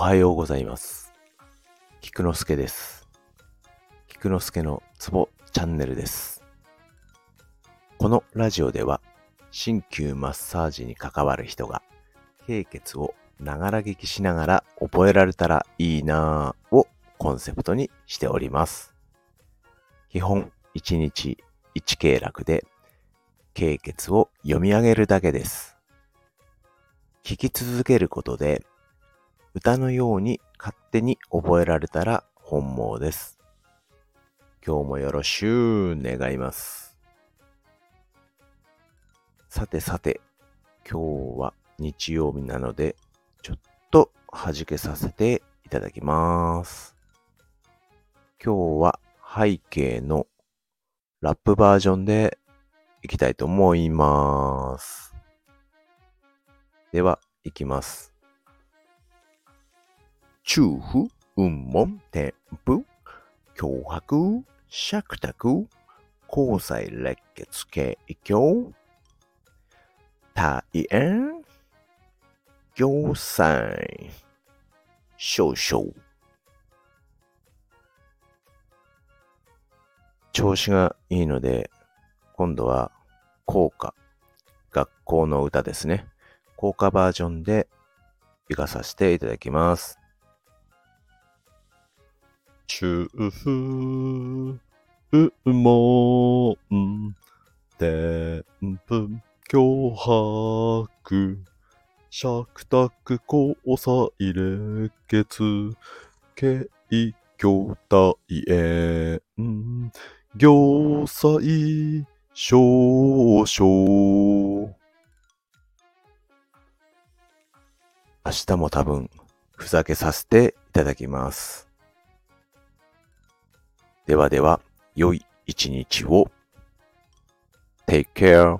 おはようございます。菊之助です。菊之助のツボチャンネルです。このラジオでは、鍼灸マッサージに関わる人が、経血をながら聞きしながら覚えられたらいいなぁをコンセプトにしております。基本1日1経絡で、経血を読み上げるだけです。聞き続けることで、歌のように勝手に覚えられたら本望です。今日もよろしゅう願います。さてさて、今日は日曜日なので、ちょっと弾けさせていただきます。今日は背景のラップバージョンでいきたいと思います。では、いきます。中府、雲門、天風、脅迫、尺卓、交際列血景況、大円、行祭、少々。調子がいいので、今度は校歌、学校の歌ですね。校歌バージョンで行かさせていただきます。中風、うもん、天風、脅迫、尺卓、交際列血、景況大円、行祭、少々。明日も多分、ふざけさせていただきます。ではでは、良い一日を。Take care.